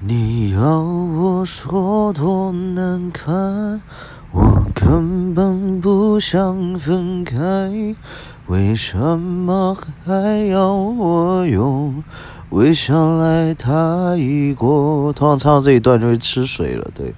你要我说多难堪我根本不想分开为什么还要我用？微笑来带过？突然唱到这一段就会吃水了对。